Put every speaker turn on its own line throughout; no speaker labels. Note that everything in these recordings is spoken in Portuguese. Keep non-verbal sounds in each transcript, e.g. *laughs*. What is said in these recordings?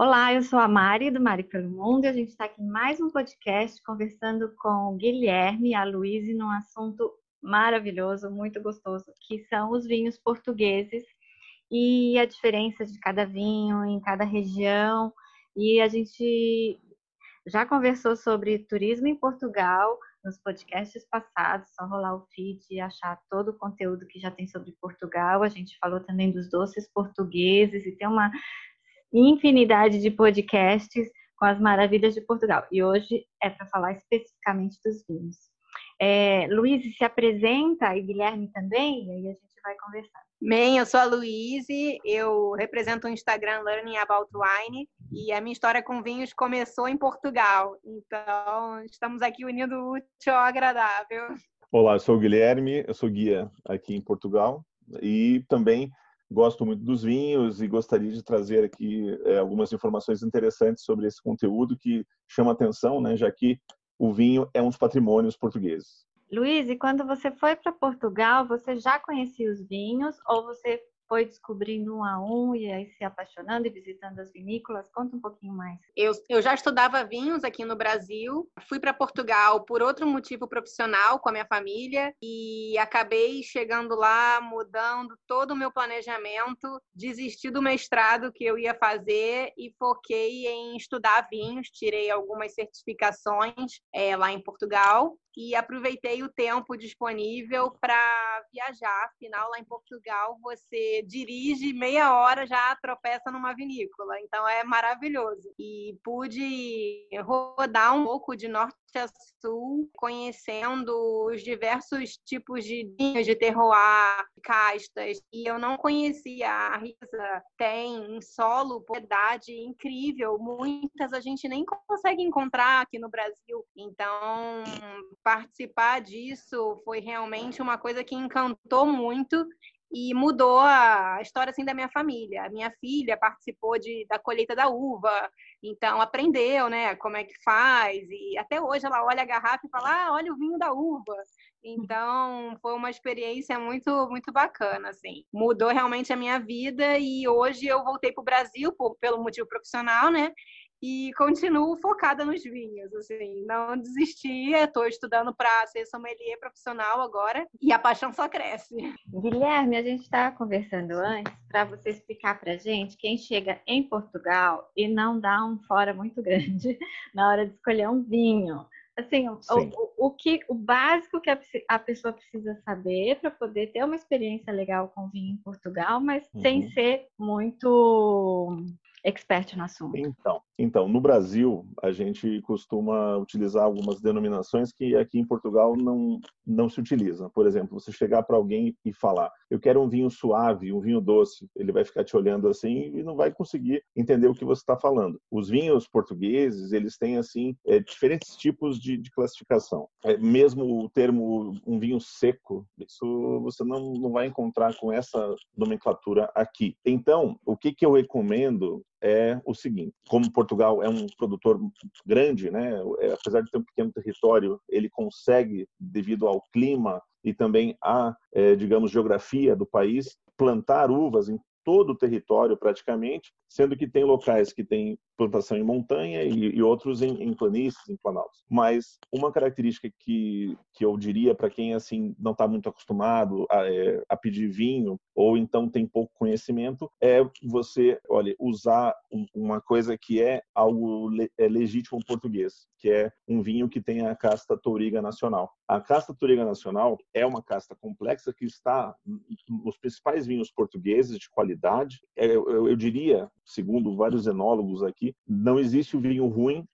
Olá, eu sou a Mari do Mari pelo Mundo e a gente está aqui em mais um podcast conversando com o Guilherme e a Luíse num assunto maravilhoso, muito gostoso, que são os vinhos portugueses e a diferença de cada vinho em cada região. E a gente já conversou sobre turismo em Portugal nos podcasts passados, só rolar o feed e achar todo o conteúdo que já tem sobre Portugal. A gente falou também dos doces portugueses e tem uma infinidade de podcasts com as maravilhas de Portugal. E hoje é para falar especificamente dos vinhos. É, Luiz se apresenta e Guilherme também, e aí a gente vai conversar.
Bem, eu sou a Luíse, eu represento o Instagram Learning About Wine e a minha história com vinhos começou em Portugal. Então, estamos aqui unindo o útil ao agradável.
Olá, eu sou o Guilherme, eu sou guia aqui em Portugal e também gosto muito dos vinhos e gostaria de trazer aqui é, algumas informações interessantes sobre esse conteúdo que chama atenção, né, já que o vinho é um dos patrimônios portugueses.
Luiz, e quando você foi para Portugal, você já conhecia os vinhos ou você foi descobrindo um a um e aí se apaixonando e visitando as vinícolas? Conta um pouquinho mais.
Eu, eu já estudava vinhos aqui no Brasil, fui para Portugal por outro motivo profissional com a minha família e acabei chegando lá, mudando todo o meu planejamento, desisti do mestrado que eu ia fazer e foquei em estudar vinhos, tirei algumas certificações é, lá em Portugal e aproveitei o tempo disponível para viajar. Afinal, lá em Portugal, você dirige meia hora já tropeça numa vinícola, então é maravilhoso. E pude rodar um pouco de norte a sul, conhecendo os diversos tipos de vinhos de terroir, castas. E eu não conhecia a Risa. Tem em solo propriedade incrível. Muitas a gente nem consegue encontrar aqui no Brasil. Então, participar disso foi realmente uma coisa que encantou muito e mudou a história assim da minha família. A minha filha participou de, da colheita da uva, então aprendeu, né, como é que faz e até hoje ela olha a garrafa e fala: "Ah, olha o vinho da uva". Então, foi uma experiência muito muito bacana assim. Mudou realmente a minha vida e hoje eu voltei para o Brasil por, pelo motivo profissional, né? E continuo focada nos vinhos, assim, não desisti, estou estudando para ser sommelier profissional agora e a paixão só cresce.
Guilherme, a gente estava conversando antes para você explicar para gente quem chega em Portugal e não dá um fora muito grande *laughs* na hora de escolher um vinho. Assim, o, o, o, que, o básico que a, a pessoa precisa saber para poder ter uma experiência legal com vinho em Portugal, mas uhum. sem ser muito expert no assunto.
Então, então, no Brasil, a gente costuma utilizar algumas denominações que aqui em Portugal não, não se utilizam. Por exemplo, você chegar para alguém e falar, eu quero um vinho suave, um vinho doce, ele vai ficar te olhando assim e não vai conseguir entender o que você está falando. Os vinhos portugueses, eles têm, assim, é, diferentes tipos de, de classificação. É, mesmo o termo um vinho seco, isso você não, não vai encontrar com essa nomenclatura aqui. Então, o que, que eu recomendo é o seguinte: como Portugal é um produtor grande, né, é, apesar de ter um pequeno território, ele consegue, devido ao clima e também à, é, digamos, geografia do país, plantar uvas em todo o território praticamente, sendo que tem locais que têm plantação em montanha e, e outros em, em, planícies, em planaltos. Mas uma característica que, que eu diria para quem assim não está muito acostumado a, é, a, pedir vinho ou então tem pouco conhecimento é você, olha, usar um, uma coisa que é algo le, é legítimo português, que é um vinho que tem a casta Touriga Nacional. A casta Touriga Nacional é uma casta complexa que está nos principais vinhos portugueses de qualidade. É, eu, eu diria, segundo vários enólogos aqui, não existe o vinho ruim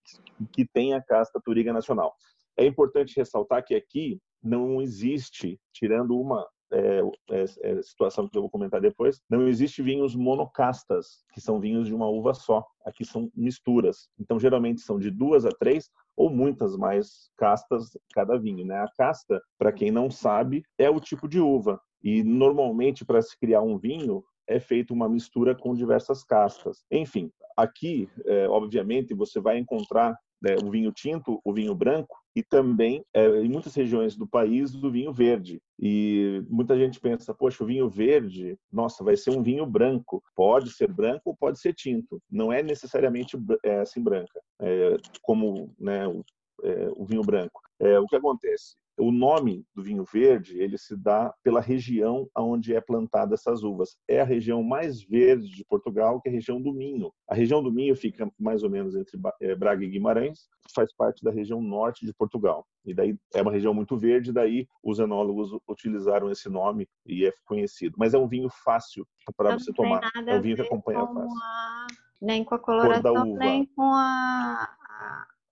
que tenha a casta Touriga Nacional. É importante ressaltar que aqui não existe, tirando uma é, é, é, situação que eu vou comentar depois, não existe vinhos monocastas, que são vinhos de uma uva só. Aqui são misturas. Então, geralmente são de duas a três ou muitas mais castas cada vinho. Né? A casta, para quem não sabe, é o tipo de uva. E normalmente, para se criar um vinho, é feita uma mistura com diversas castas. Enfim, aqui, é, obviamente, você vai encontrar né, o vinho tinto, o vinho branco, e também, é, em muitas regiões do país, do vinho verde. E muita gente pensa, poxa, o vinho verde, nossa, vai ser um vinho branco. Pode ser branco ou pode ser tinto. Não é necessariamente é, assim branca, é, como né, o, é, o vinho branco. É, o que acontece? o nome do vinho verde ele se dá pela região onde é plantada essas uvas. É a região mais verde de Portugal, que é a região do Minho. A região do Minho fica mais ou menos entre eh, Braga e Guimarães, faz parte da região norte de Portugal. E daí é uma região muito verde, daí os enólogos utilizaram esse nome e é conhecido. Mas é um vinho fácil para você tomar. É um vinho que acompanha fácil.
A... Nem com a coloração, nem com a...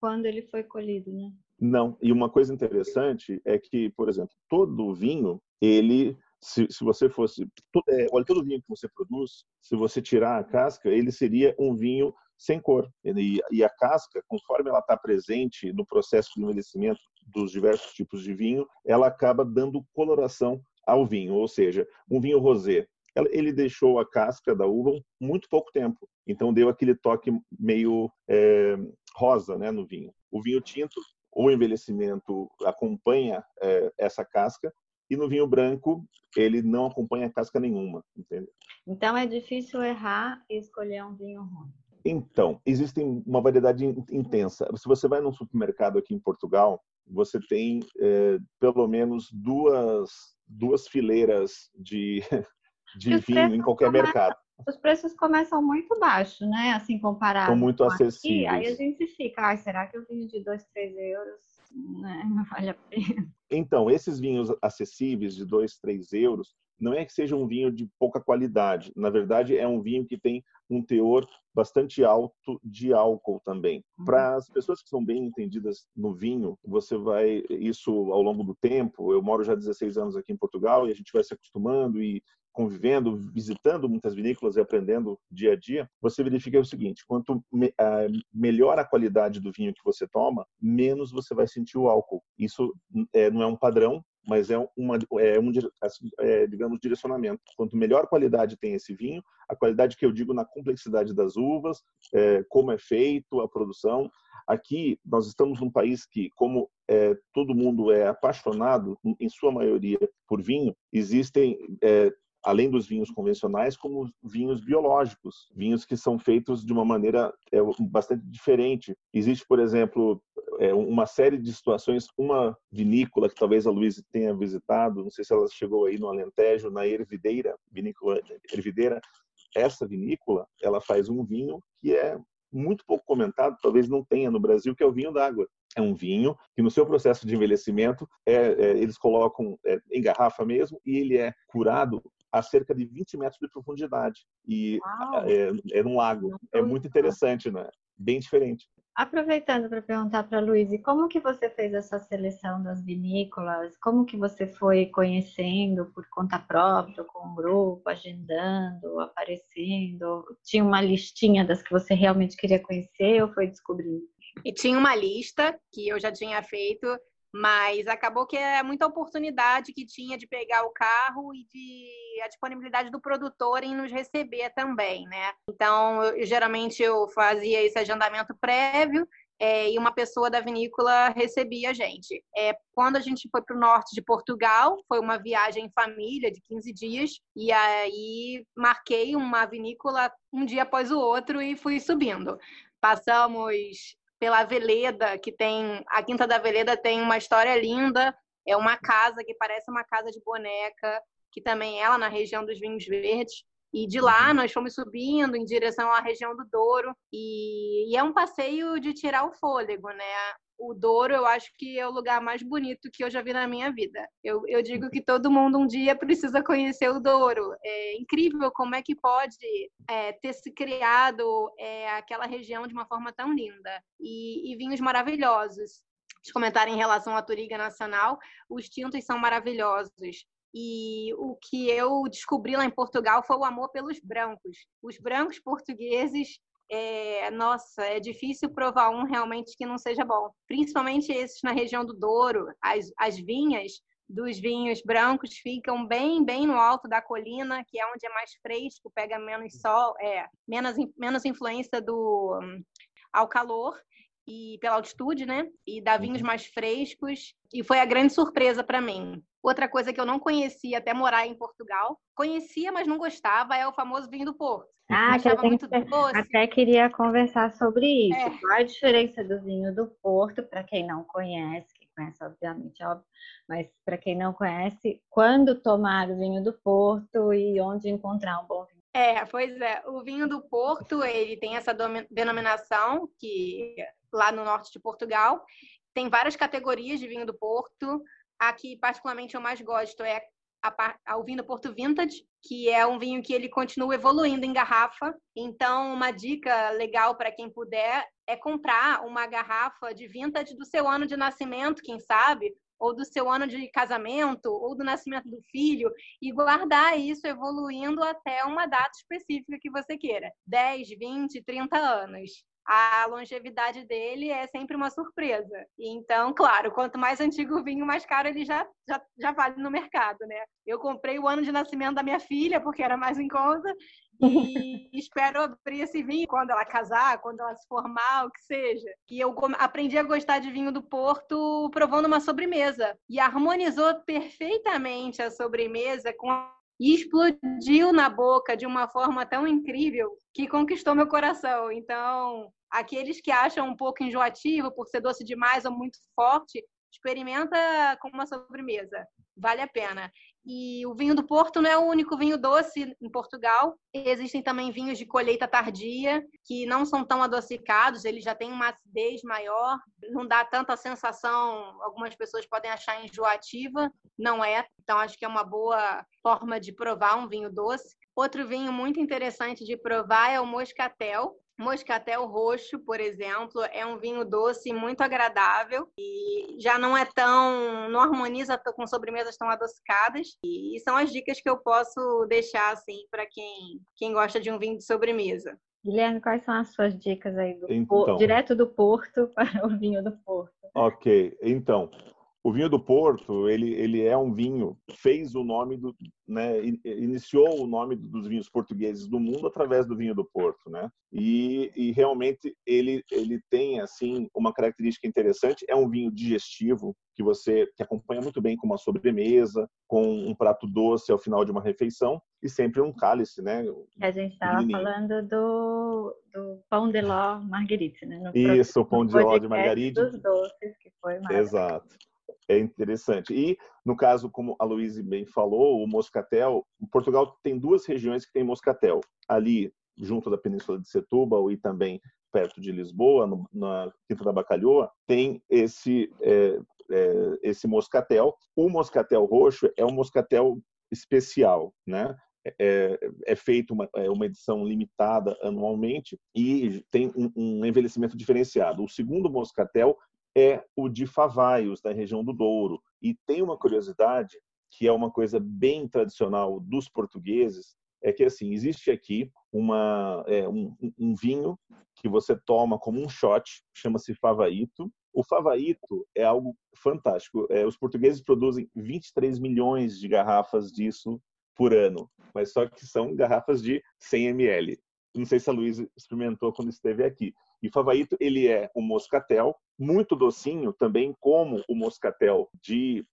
quando ele foi colhido, né?
Não. E uma coisa interessante é que, por exemplo, todo vinho, ele, se, se você fosse, é, olha, todo vinho que você produz, se você tirar a casca, ele seria um vinho sem cor. E, e a casca, conforme ela está presente no processo de envelhecimento dos diversos tipos de vinho, ela acaba dando coloração ao vinho. Ou seja, um vinho rosé, ele deixou a casca da uva muito pouco tempo. Então deu aquele toque meio é, rosa né, no vinho. O vinho tinto o envelhecimento acompanha é, essa casca e no vinho branco ele não acompanha casca nenhuma, entende?
Então é difícil errar e escolher um vinho ruim.
Então, existem uma variedade intensa. Se você vai num supermercado aqui em Portugal, você tem é, pelo menos duas, duas fileiras de, *laughs* de vinho em qualquer mercado.
Os preços começam muito baixos, né? Assim, comparado
São muito acessíveis.
Aqui, aí a gente fica, ah, será que o vinho de 2, 3 euros né, *laughs* não vale a pena?
Então, esses vinhos acessíveis de 2, 3 euros, não é que seja um vinho de pouca qualidade. Na verdade, é um vinho que tem um teor bastante alto de álcool também. Uhum. Para as pessoas que são bem entendidas no vinho, você vai isso ao longo do tempo. Eu moro já 16 anos aqui em Portugal e a gente vai se acostumando e convivendo, visitando muitas vinícolas e aprendendo dia a dia, você verifica o seguinte: quanto me, melhor a qualidade do vinho que você toma, menos você vai sentir o álcool. Isso é, não é um padrão, mas é, uma, é um, é, digamos, direcionamento. Quanto melhor qualidade tem esse vinho, a qualidade que eu digo na complexidade das uvas, é, como é feito a produção. Aqui nós estamos num país que, como é, todo mundo é apaixonado, em sua maioria, por vinho, existem é, além dos vinhos convencionais, como vinhos biológicos, vinhos que são feitos de uma maneira é, bastante diferente. Existe, por exemplo, é, uma série de situações, uma vinícola que talvez a Luísa tenha visitado, não sei se ela chegou aí no Alentejo, na Ervideira, vinícola Ervideira. Essa vinícola, ela faz um vinho que é muito pouco comentado, talvez não tenha no Brasil, que é o vinho d'água. É um vinho que no seu processo de envelhecimento é, é, eles colocam é, em garrafa mesmo e ele é curado a cerca de 20 metros de profundidade e é, é num lago. É muito interessante, né? Bem diferente.
Aproveitando para perguntar para a Luiz, como que você fez essa seleção das vinícolas? Como que você foi conhecendo por conta própria, com um grupo, agendando, aparecendo? Tinha uma listinha das que você realmente queria conhecer ou foi descobrindo?
E tinha uma lista que eu já tinha feito mas acabou que é muita oportunidade que tinha de pegar o carro e de a disponibilidade do produtor em nos receber também, né? Então, eu, geralmente eu fazia esse agendamento prévio é, e uma pessoa da vinícola recebia a gente. É, quando a gente foi para o norte de Portugal, foi uma viagem em família de 15 dias, e aí marquei uma vinícola um dia após o outro e fui subindo. Passamos pela Veleda, que tem. A Quinta da Veleda tem uma história linda. É uma casa que parece uma casa de boneca, que também é ela na região dos vinhos verdes. E de lá uhum. nós fomos subindo em direção à região do Douro. E, e, é um passeio de tirar o fôlego, né? O Douro eu acho que é o lugar mais bonito que eu já vi na minha vida. Eu, eu digo que todo mundo um dia precisa conhecer o Douro. É incrível como é que pode é, ter se criado é, aquela região de uma forma tão linda. E, e vinhos maravilhosos. Os comentários em relação à Turiga Nacional, os tintos são maravilhosos. E o que eu descobri lá em Portugal foi o amor pelos brancos. Os brancos portugueses é, nossa, é difícil provar um realmente que não seja bom. Principalmente esses na região do Douro, as, as vinhas dos vinhos brancos ficam bem, bem no alto da colina, que é onde é mais fresco, pega menos sol, é, menos, menos influência do ao calor. E pela altitude, né? E dá vinhos uhum. mais frescos. E foi a grande surpresa para mim. Outra coisa que eu não conhecia até morar em Portugal, conhecia, mas não gostava, é o famoso vinho do Porto.
Ah, que muito doce. até queria conversar sobre isso. É. Qual a diferença do vinho do Porto, para quem não conhece, quem conhece, obviamente, óbvio, mas para quem não conhece, quando tomar o vinho do Porto e onde encontrar um bom vinho?
É, pois é. O vinho do Porto, ele tem essa denominação que lá no norte de Portugal tem várias categorias de vinho do Porto. Aqui, particularmente, eu mais gosto é a, a, o vinho do Porto Vintage, que é um vinho que ele continua evoluindo em garrafa. Então, uma dica legal para quem puder é comprar uma garrafa de vintage do seu ano de nascimento, quem sabe, ou do seu ano de casamento, ou do nascimento do filho, e guardar isso evoluindo até uma data específica que você queira 10, 20, 30 anos a longevidade dele é sempre uma surpresa. Então, claro, quanto mais antigo o vinho, mais caro ele já, já, já vale no mercado, né? Eu comprei o ano de nascimento da minha filha, porque era mais em conta, e *laughs* espero abrir esse vinho quando ela casar, quando ela se formar, o que seja. E eu aprendi a gostar de vinho do Porto provando uma sobremesa. E harmonizou perfeitamente a sobremesa com e explodiu na boca de uma forma tão incrível que conquistou meu coração. Então, aqueles que acham um pouco enjoativo por ser doce demais ou muito forte, experimenta com uma sobremesa. Vale a pena. E o vinho do Porto não é o único vinho doce em Portugal. Existem também vinhos de colheita tardia, que não são tão adocicados, eles já têm uma acidez maior, não dá tanta sensação, algumas pessoas podem achar enjoativa, não é. Então, acho que é uma boa forma de provar um vinho doce. Outro vinho muito interessante de provar é o Moscatel, Moscatel roxo, por exemplo, é um vinho doce muito agradável e já não é tão, não harmoniza com sobremesas tão adocicadas. E são as dicas que eu posso deixar assim para quem, quem gosta de um vinho de sobremesa.
Guilherme, quais são as suas dicas aí do então, direto do Porto *laughs* para o vinho do Porto?
Ok, então o vinho do Porto, ele, ele é um vinho, fez o nome do, né, iniciou o nome dos vinhos portugueses do mundo através do vinho do Porto, né? E, e realmente ele ele tem assim uma característica interessante, é um vinho digestivo que você que acompanha muito bem com uma sobremesa, com um prato doce ao final de uma refeição e sempre um cálice, né?
A gente estava falando do, do pão de ló marguerite, né?
No Isso, o pão de ló de margarite.
Dos doces, que foi maravilhoso.
Exato é interessante. E, no caso, como a Luísa bem falou, o moscatel, Portugal tem duas regiões que tem moscatel. Ali, junto da Península de Setúbal e também perto de Lisboa, no, na Quinta da Bacalhoa, tem esse, é, é, esse moscatel. O moscatel roxo é um moscatel especial, né? É, é feita uma, é uma edição limitada anualmente e tem um, um, envelhecimento diferenciado. O segundo moscatel é o de Favaios, da região do Douro. E tem uma curiosidade, que é uma coisa bem tradicional dos portugueses, é que assim existe aqui uma, é, um, um, vinho que você toma como um shot, chama-se favaito. O favaito é algo fantástico. É, os portugueses produzem 23 milhões de garrafas disso por ano, mas só que são garrafas de 100 ml. Não sei se a Luísa experimentou quando esteve aqui. E favaito ele é um moscatel muito docinho, também como o moscatel de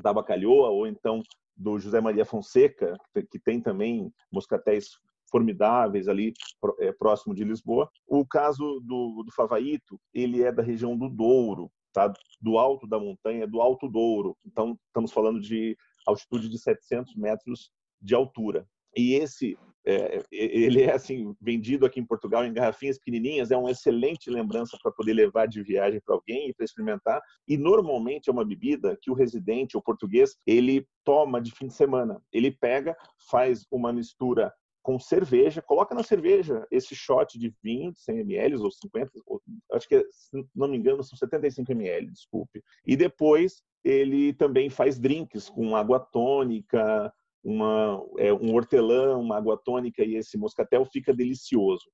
da Bacalhoa ou então do José Maria Fonseca, que tem também moscatéis formidáveis ali é, próximo de Lisboa. O caso do, do Favaito, ele é da região do Douro, tá? do alto da montanha, do Alto Douro. Então, estamos falando de altitude de 700 metros de altura. E esse é, ele é assim vendido aqui em Portugal em garrafinhas pequenininhas, é uma excelente lembrança para poder levar de viagem para alguém e para experimentar. E normalmente é uma bebida que o residente, o português, ele toma de fim de semana. Ele pega, faz uma mistura com cerveja, coloca na cerveja esse shot de vinho de 100 ml ou 50, ou, acho que, se não me engano, são 75 ml, desculpe. E depois ele também faz drinks com água tônica, uma, é, um hortelã, uma água tônica e esse moscatel fica delicioso.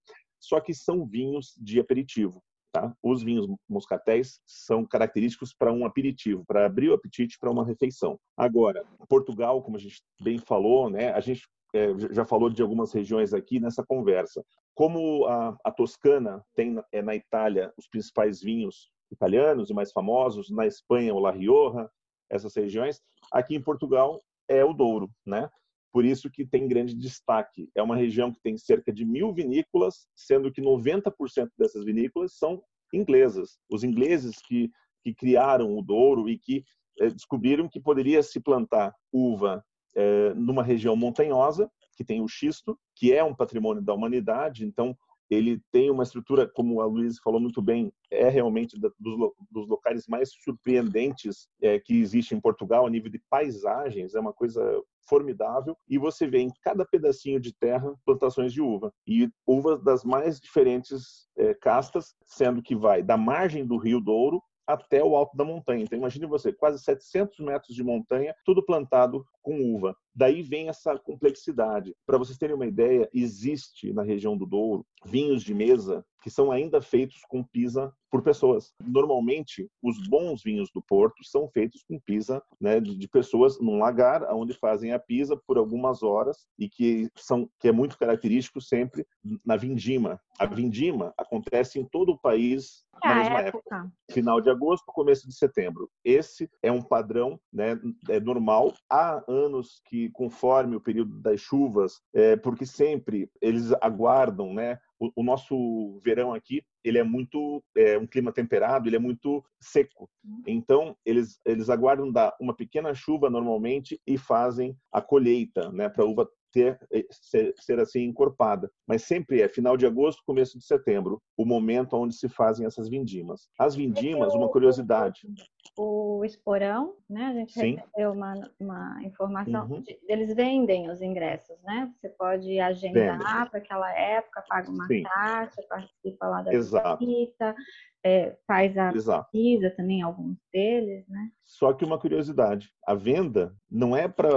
Só que são vinhos de aperitivo. Tá? Os vinhos moscatéis são característicos para um aperitivo, para abrir o apetite para uma refeição. Agora, Portugal, como a gente bem falou, né, a gente é, já falou de algumas regiões aqui nessa conversa. como a, a Toscana tem é, na Itália os principais vinhos italianos e mais famosos, na Espanha o La Rioja, essas regiões, aqui em Portugal é o Douro, né? Por isso que tem grande destaque. É uma região que tem cerca de mil vinícolas, sendo que 90% dessas vinícolas são inglesas. Os ingleses que, que criaram o Douro e que eh, descobriram que poderia se plantar uva eh, numa região montanhosa, que tem o xisto, que é um patrimônio da humanidade. Então, ele tem uma estrutura, como a Luiz falou muito bem, é realmente dos, dos locais mais surpreendentes é, que existe em Portugal a nível de paisagens, é uma coisa formidável e você vê em cada pedacinho de terra plantações de uva e uvas das mais diferentes é, castas, sendo que vai da margem do Rio Douro até o alto da montanha. Então imagine você, quase 700 metros de montanha, tudo plantado com uva. Daí vem essa complexidade. Para vocês terem uma ideia, existe na região do Douro vinhos de mesa que são ainda feitos com pisa por pessoas. Normalmente, os bons vinhos do Porto são feitos com pisa né, de pessoas num lagar, onde fazem a pisa por algumas horas e que são que é muito característico sempre na vindima. A vindima acontece em todo o país na mesma época. época. Final de agosto, começo de setembro. Esse é um padrão né, é normal. Há anos que, conforme o período das chuvas, é, porque sempre eles aguardam né, o, o, nosso verão aqui ele é muito é, um clima temperado ele é muito seco. Então eles eles aguardam dar uma pequena chuva normalmente e fazem a colheita né? Para a uva ter eh, ser, ser, assim encorpada. Mas sempre é final de agosto, começo de setembro, o momento onde se fazem essas vindimas. As vindimas, uma curiosidade.
O esporão, né? A gente Sim. recebeu uma, uma informação. Uhum. De, eles vendem os ingressos, né? Você pode agendar para aquela época, paga uma Sim. taxa, participa lá da
Exato.
visita, é, faz a Exato. pesquisa também, alguns deles, né?
Só que uma curiosidade, a venda não é para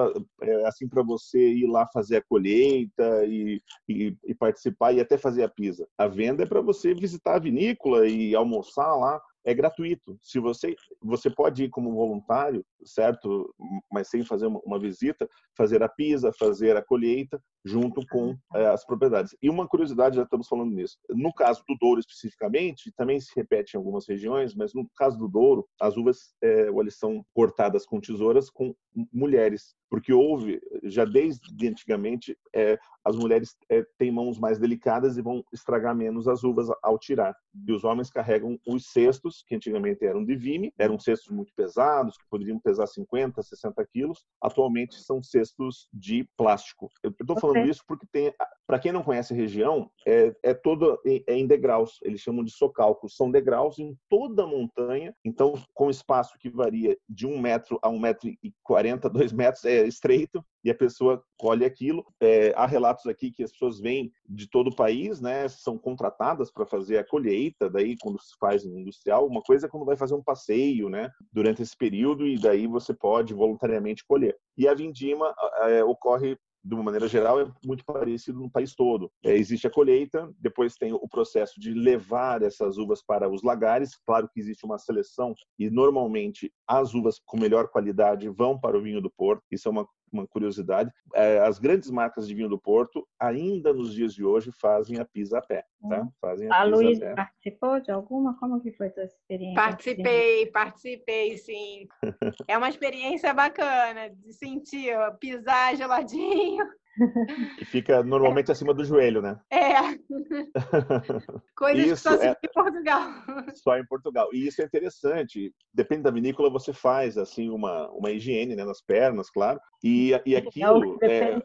é, assim para você ir lá fazer a colheita e, e, e, participar e até fazer a pisa. A venda é para você visitar a vinícola e almoçar lá é gratuito. Se você você pode ir como voluntário, certo? Mas sem fazer uma, uma visita, fazer a pisa, fazer a colheita junto com é, as propriedades. E uma curiosidade, já estamos falando nisso. No caso do Douro especificamente, também se repete em algumas regiões, mas no caso do Douro, as uvas é, eles são cortadas com tesouras com mulheres, porque houve já desde antigamente é, as mulheres é, têm mãos mais delicadas e vão estragar menos as uvas ao tirar. E os homens carregam os cestos, que antigamente eram de vime, eram cestos muito pesados, que poderiam pesar 50, 60 quilos. Atualmente são cestos de plástico. Eu estou falando okay. isso porque tem, para quem não conhece a região, é, é todo é em degraus. Eles chamam de socalcos. São degraus em toda a montanha. Então, com espaço que varia de um metro a um metro e quarenta, *laughs* dois metros, é estreito e a pessoa colhe aquilo. É, há relatos aqui que as pessoas vêm de todo o país, né, são contratadas para fazer a colheita, daí quando se faz industrial, uma coisa é quando vai fazer um passeio, né, durante esse período e daí você pode voluntariamente colher. E a vindima é, ocorre de uma maneira geral, é muito parecido no país todo. É, existe a colheita, depois tem o processo de levar essas uvas para os lagares. Claro que existe uma seleção e normalmente as uvas com melhor qualidade vão para o vinho do Porto. Isso é uma uma curiosidade, é, as grandes marcas de vinho do Porto ainda nos dias de hoje fazem a pisa a pé, tá? Hum. Fazem
a, a Luiz participou de alguma? Como que foi a sua experiência?
Participei, participei, sim. *laughs* é uma experiência bacana de sentir, pisar geladinho.
Que fica normalmente acima do joelho, né?
É. *laughs* Coisas isso que só é... em Portugal.
Só em Portugal. E isso é interessante. Depende da vinícola, você faz assim uma, uma higiene né, nas pernas, claro. E, e é aquilo. É,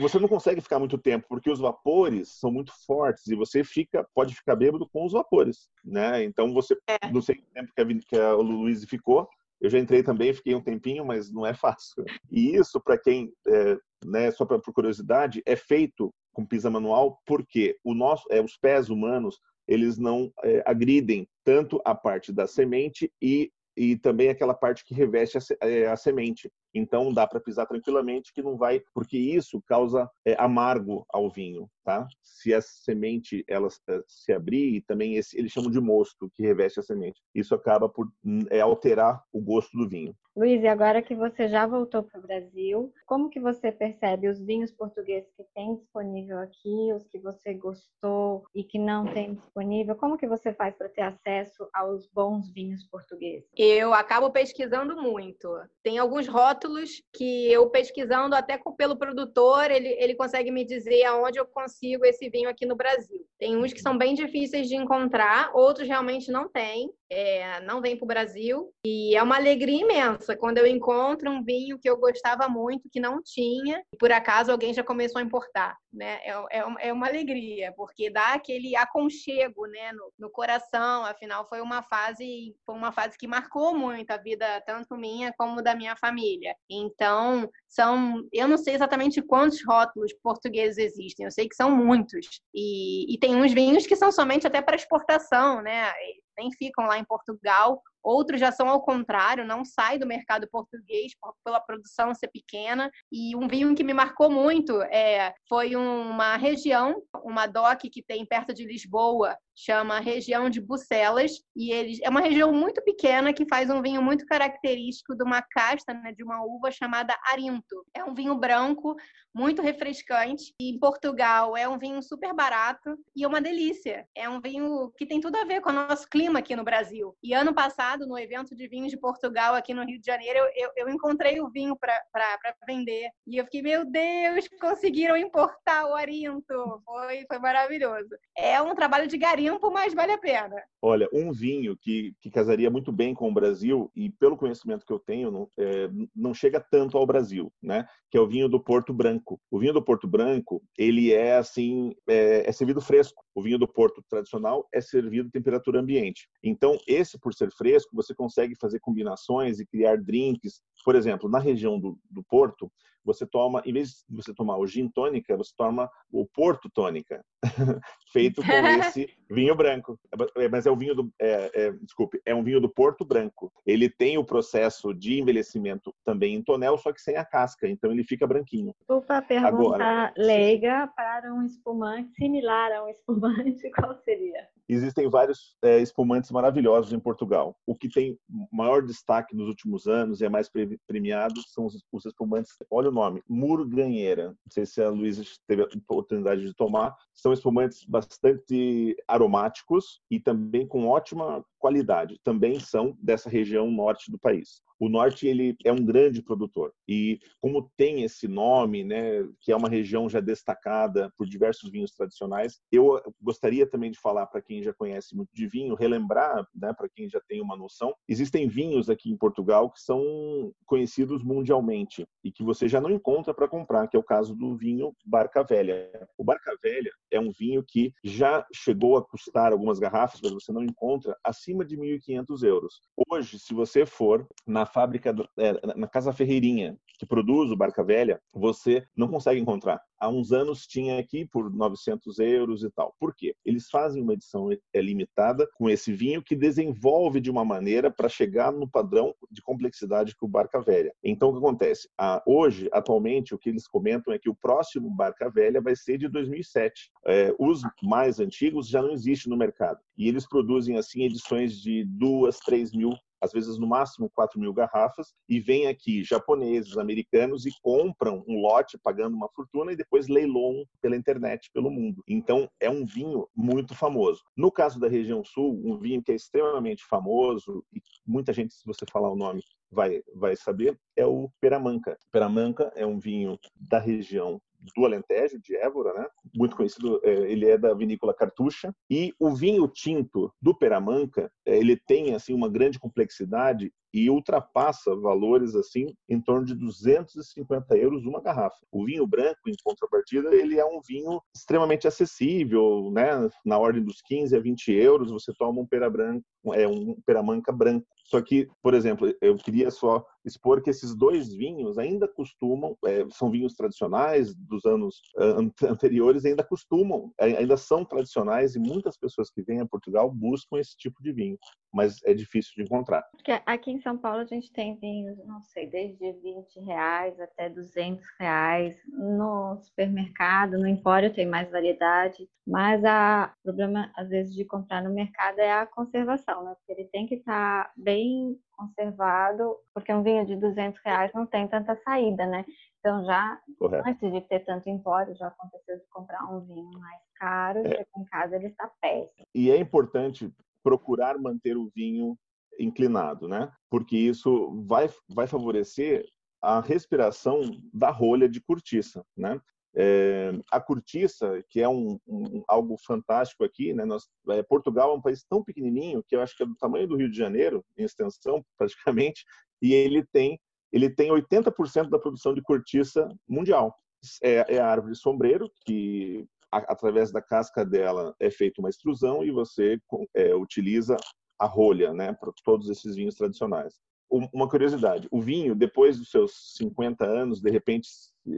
você não consegue ficar muito tempo, porque os vapores são muito fortes e você fica, pode ficar bêbado com os vapores, né? Então você. É. Não sei o tempo que a, que a Luiz ficou, eu já entrei também, fiquei um tempinho, mas não é fácil. E isso, para quem, é, né, só para curiosidade, é feito com pisa manual porque o nosso, é, os pés humanos eles não é, agridem tanto a parte da semente e e também aquela parte que reveste a, é, a semente. Então dá para pisar tranquilamente que não vai, porque isso causa é, amargo ao vinho. Tá? Se a semente ela eh, se abrir e também esse, eles chamam de mosto que reveste a semente. Isso acaba por hum, é, alterar o gosto do vinho.
Luiz, e agora que você já voltou para o Brasil, como que você percebe os vinhos portugueses que tem disponível aqui, os que você gostou e que não tem disponível? Como que você faz para ter acesso aos bons vinhos portugueses?
Eu acabo pesquisando muito. Tem alguns rótulos que eu pesquisando até pelo produtor, ele, ele consegue me dizer aonde eu consigo esse vinho aqui no Brasil. Tem uns que são bem difíceis de encontrar, outros realmente não tem, é, não vem para o Brasil. E é uma alegria imensa quando eu encontro um vinho que eu gostava muito, que não tinha, e por acaso alguém já começou a importar. Né? É, é, é uma alegria, porque dá aquele aconchego né, no, no coração, afinal foi uma fase, foi uma fase que marcou muito a vida, tanto minha como da minha família. Então, são, eu não sei exatamente quantos rótulos portugueses existem, eu sei que são muitos. E, e tem uns vinhos que são somente até para exportação, né? Nem ficam lá em Portugal, Outros já são ao contrário, não sai do mercado português pela produção ser pequena. E um vinho que me marcou muito é, foi uma região, uma DOC que tem perto de Lisboa, chama região de Bucelas, e eles é uma região muito pequena que faz um vinho muito característico de uma casta, né, de uma uva chamada Arinto. É um vinho branco, muito refrescante. E em Portugal é um vinho super barato e é uma delícia. É um vinho que tem tudo a ver com o nosso clima aqui no Brasil. E ano passado, no evento de vinhos de Portugal aqui no Rio de Janeiro, eu, eu encontrei o vinho para vender. E eu fiquei, meu Deus, conseguiram importar o Arinto. Foi, foi maravilhoso. É um trabalho de garimpo, mas vale a pena.
Olha, um vinho que, que casaria muito bem com o Brasil, e pelo conhecimento que eu tenho, não, é, não chega tanto ao Brasil, né? Que é o vinho do Porto Branco. O vinho do Porto Branco, ele é assim, é, é servido fresco. O vinho do Porto tradicional é servido em temperatura ambiente. Então, esse, por ser fresco, você consegue fazer combinações e criar drinks. Por exemplo, na região do, do Porto, você toma, em vez de você tomar o gin tônica, você toma o Porto tônica, *laughs* feito com *laughs* esse vinho branco. É, mas é o vinho do, é, é, desculpe, é um vinho do Porto Branco. Ele tem o processo de envelhecimento também em tonel, só que sem a casca, então ele fica branquinho.
Desculpa pergunta Agora, leiga para um espumante similar a um espumante, *laughs* qual seria?
Existem vários é, espumantes maravilhosos em Portugal. O que tem maior destaque nos últimos anos e é mais premiado são os, os espumantes. Olha o nome, Murganheira. Não sei se a Luísa teve a oportunidade de tomar. São espumantes bastante aromáticos e também com ótima qualidade. Também são dessa região norte do país. O norte ele é um grande produtor e como tem esse nome, né, que é uma região já destacada por diversos vinhos tradicionais, eu gostaria também de falar para quem já conhece muito de vinho, relembrar, né, para quem já tem uma noção, existem vinhos aqui em Portugal que são conhecidos mundialmente e que você já não encontra para comprar, que é o caso do vinho Barca Velha. O Barca Velha é um vinho que já chegou a custar algumas garrafas, mas você não encontra acima de 1.500 euros. Hoje, se você for na fábrica, do, é, na Casa Ferreirinha, que produz o Barca Velha, você não consegue encontrar. Há uns anos tinha aqui por 900 euros e tal. Por quê? Eles fazem uma edição é, limitada com esse vinho que desenvolve de uma maneira para chegar no padrão de complexidade que o Barca Velha. Então, o que acontece? Hoje, atualmente, o que eles comentam é que o próximo Barca Velha vai ser de 2007. É, os mais antigos já não existem no mercado. E eles produzem, assim, edições de duas, três mil às vezes no máximo 4 mil garrafas, e vêm aqui japoneses, americanos e compram um lote pagando uma fortuna e depois leiloam pela internet pelo mundo. Então é um vinho muito famoso. No caso da região sul, um vinho que é extremamente famoso e muita gente, se você falar o nome, vai, vai saber, é o Peramanca. Peramanca é um vinho da região do Alentejo, de Évora, né? Muito conhecido, é, ele é da vinícola Cartucha. E o vinho tinto do Peramanca, é, ele tem assim uma grande complexidade e ultrapassa valores assim em torno de 250 euros uma garrafa. O vinho branco, em contrapartida, ele é um vinho extremamente acessível, né? Na ordem dos 15 a 20 euros, você toma um pera branco, é um peramanca branco. Só que, por exemplo, eu queria só expor que esses dois vinhos ainda costumam, é, são vinhos tradicionais dos anos uh, anteriores, ainda costumam, ainda são tradicionais e muitas pessoas que vêm a Portugal buscam esse tipo de vinho. Mas é difícil de encontrar.
Porque aqui em São Paulo a gente tem vinhos, não sei, desde 20 reais até 200 reais. No supermercado, no empório tem mais variedade, mas o problema às vezes de comprar no mercado é a conservação, né? Porque ele tem que estar tá bem conservado, porque um vinho de 200 reais não tem tanta saída, né? Então, já Correto. antes de ter tanto empório, já aconteceu de comprar um vinho mais caro, é. chega em casa ele está péssimo.
E é importante procurar manter o vinho inclinado, né? Porque isso vai, vai favorecer a respiração da rolha de cortiça, né? É, a cortiça, que é um, um, algo fantástico aqui, né? Nós, é, Portugal é um país tão pequenininho que eu acho que é do tamanho do Rio de Janeiro, em extensão *laughs* praticamente, e ele tem ele tem 80% da produção de cortiça mundial. É, é a árvore sombreiro, que através da casca dela é feita uma extrusão e você é, utiliza a rolha né, para todos esses vinhos tradicionais. Uma curiosidade, o vinho, depois dos seus 50 anos, de repente,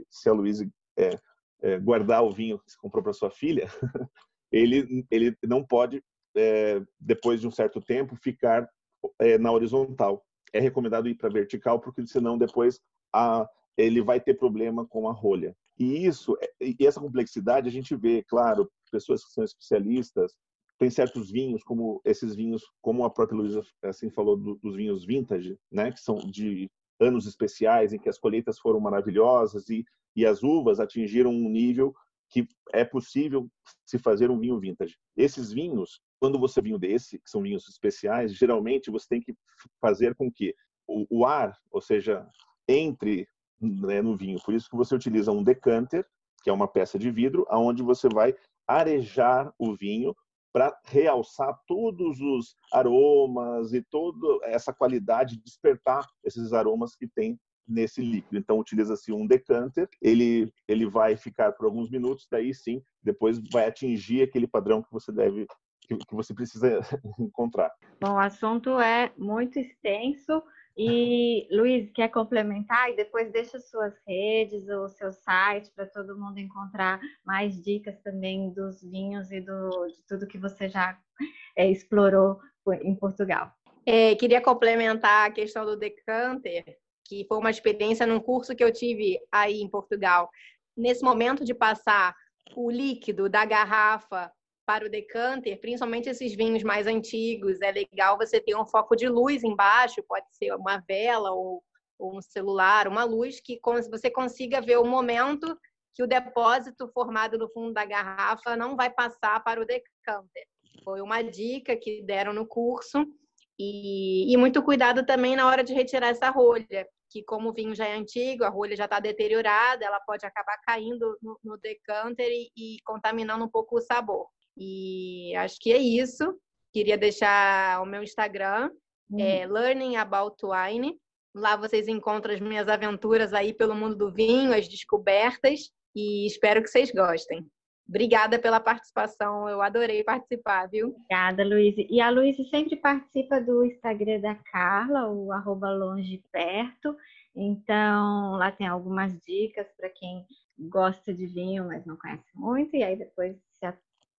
se a Luísa é, é, guardar o vinho que comprou para sua filha, *laughs* ele, ele não pode, é, depois de um certo tempo, ficar é, na horizontal é recomendado ir para vertical, porque senão depois a, ele vai ter problema com a rolha. E isso, e essa complexidade a gente vê, claro, pessoas que são especialistas, tem certos vinhos, como esses vinhos, como a própria Luísa assim falou, do, dos vinhos vintage, né, que são de anos especiais, em que as colheitas foram maravilhosas e, e as uvas atingiram um nível que é possível se fazer um vinho vintage. Esses vinhos, quando você vinho desse, que são vinhos especiais, geralmente você tem que fazer com que o, o ar, ou seja, entre né, no vinho. Por isso que você utiliza um decanter, que é uma peça de vidro, aonde você vai arejar o vinho para realçar todos os aromas e toda essa qualidade, despertar esses aromas que tem nesse líquido. Então utiliza-se um decanter, ele ele vai ficar por alguns minutos, daí sim, depois vai atingir aquele padrão que você deve que, que você precisa *laughs* encontrar.
Bom, o assunto é muito extenso. E, Luiz, quer complementar? E depois deixa suas redes, o seu site, para todo mundo encontrar mais dicas também dos vinhos e do, de tudo que você já é, explorou em Portugal.
É, queria complementar a questão do decanter, que foi uma experiência num curso que eu tive aí em Portugal. Nesse momento de passar o líquido da garrafa para o decanter, principalmente esses vinhos mais antigos, é legal você ter um foco de luz embaixo, pode ser uma vela ou, ou um celular, uma luz que você consiga ver o momento que o depósito formado no fundo da garrafa não vai passar para o decanter. Foi uma dica que deram no curso. E, e muito cuidado também na hora de retirar essa rolha, que como o vinho já é antigo, a rolha já está deteriorada, ela pode acabar caindo no, no decanter e, e contaminando um pouco o sabor. E acho que é isso. Queria deixar o meu Instagram, hum. é Learning About Wine. Lá vocês encontram as minhas aventuras aí pelo mundo do vinho, as descobertas, e espero que vocês gostem. Obrigada pela participação, eu adorei participar, viu?
Obrigada, Luiz. E a Luiz sempre participa do Instagram da Carla, o arroba longe perto. Então, lá tem algumas dicas para quem gosta de vinho, mas não conhece muito, e aí depois se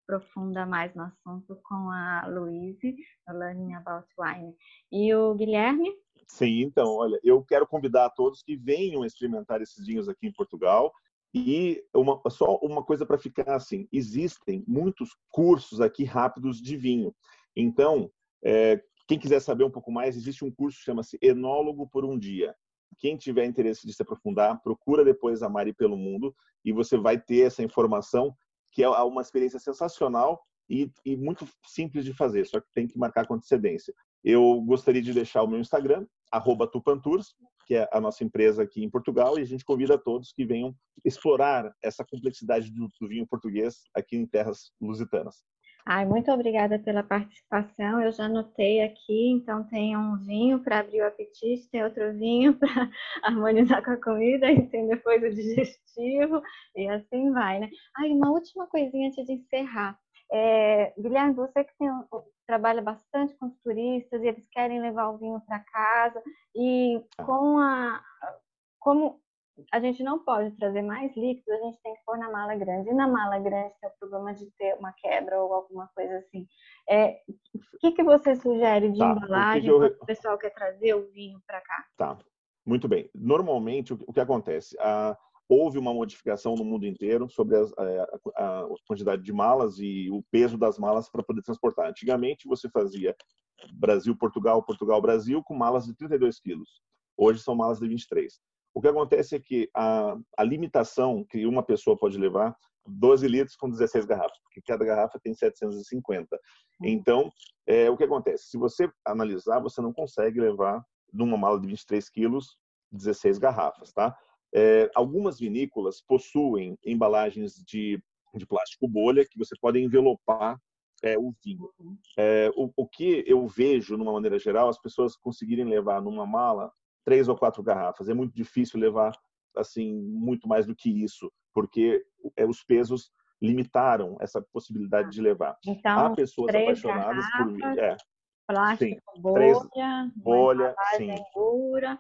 aprofunda mais no assunto com a Luíse, no Learning About Wine. E o Guilherme?
Sim, então, olha, eu quero convidar a todos que venham experimentar esses vinhos aqui em Portugal. E uma, só uma coisa para ficar assim: existem muitos cursos aqui rápidos de vinho. Então, é, quem quiser saber um pouco mais, existe um curso que chama-se Enólogo por um Dia. Quem tiver interesse de se aprofundar, procura depois a Mari pelo Mundo e você vai ter essa informação que é uma experiência sensacional e, e, muito simples de fazer, só que tem que marcar com antecedência. Eu gostaria de deixar o meu Instagram, Tupantours, que é a nossa empresa aqui em Portugal, e a gente convida todos que venham explorar essa complexidade do, do vinho português aqui em terras lusitanas.
Ai, muito obrigada pela participação. Eu já anotei aqui, então tem um vinho para abrir o apetite, tem outro vinho *laughs* para harmonizar com a comida, e tem depois o digestivo, e assim vai, né? Ai, uma última coisinha antes de encerrar. É, Guilherme, você que tem, trabalha bastante com os turistas e eles querem levar o vinho para casa, e com a como a gente não pode trazer mais líquidos, a gente tem que pôr na mala grande. E na mala grande tem o problema de ter uma quebra ou alguma coisa assim. É, o que, que você sugere de tá, embalagem o, eu... o pessoal quer trazer o vinho para cá?
Tá, muito bem. Normalmente, o que, acontece? A, houve uma modificação no mundo inteiro sobre as, a, a, a, quantidade de malas e o peso das malas para poder transportar. Antigamente, você fazia Brasil, Portugal, Portugal, Brasil com malas de 32 quilos. Hoje são malas de 23. O que acontece é que a, a limitação que uma pessoa pode levar 12 litros com 16 garrafas, porque cada garrafa tem 750. Hum. Então, é, o que acontece? Se você analisar, você não consegue levar numa mala de 23 quilos 16 garrafas, tá? É, algumas vinícolas possuem embalagens de, de plástico bolha que você pode envelopar é, o vinho. Uhum. É, o, o, que eu vejo, numa maneira geral, as pessoas conseguirem levar numa mala três ou quatro garrafas. É muito difícil levar assim muito mais do que isso, porque é, os pesos limitaram essa possibilidade de levar.
Então,
Há pessoas apaixonadas
por
vinho. É.
Plástico, sim, bolha, bolha, sim. Dura.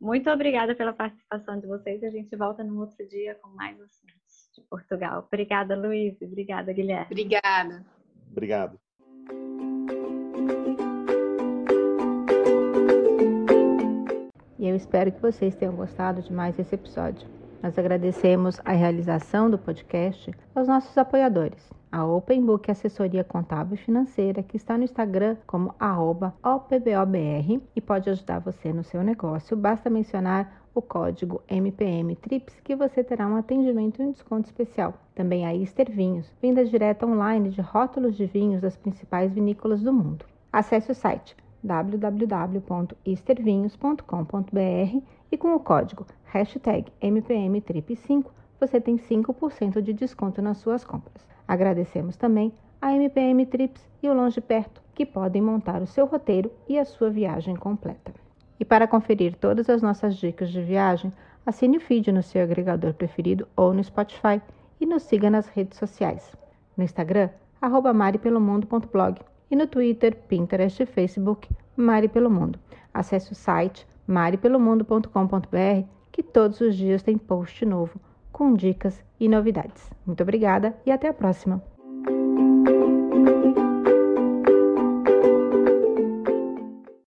Muito obrigada pela participação de vocês. A gente volta no outro dia com mais assuntos de Portugal. Obrigada, Luiz. Obrigada, Guilherme.
Obrigada.
Obrigado.
E eu espero que vocês tenham gostado de mais esse episódio. Nós agradecemos a realização do podcast aos nossos apoiadores, a Open Book Assessoria Contábil e Financeira, que está no Instagram como OPBOBR e pode ajudar você no seu negócio. Basta mencionar o código MPM TRIPS que você terá um atendimento e um desconto especial. Também a Easter Vinhos, venda direta online de rótulos de vinhos das principais vinícolas do mundo. Acesse o site www.eastervinhos.com.br e com o código hashtag MPMTRIP5 você tem 5% de desconto nas suas compras. Agradecemos também a MPM Trips e o Longe Perto, que podem montar o seu roteiro e a sua viagem completa. E para conferir todas as nossas dicas de viagem, assine o feed no seu agregador preferido ou no Spotify e nos siga nas redes sociais. No Instagram, arroba maripelomundo.blog e no Twitter, Pinterest e Facebook, Mari Pelo Mundo. Acesse o site maripelomundo.com.br que todos os dias tem post novo com dicas e novidades. Muito obrigada e até a próxima!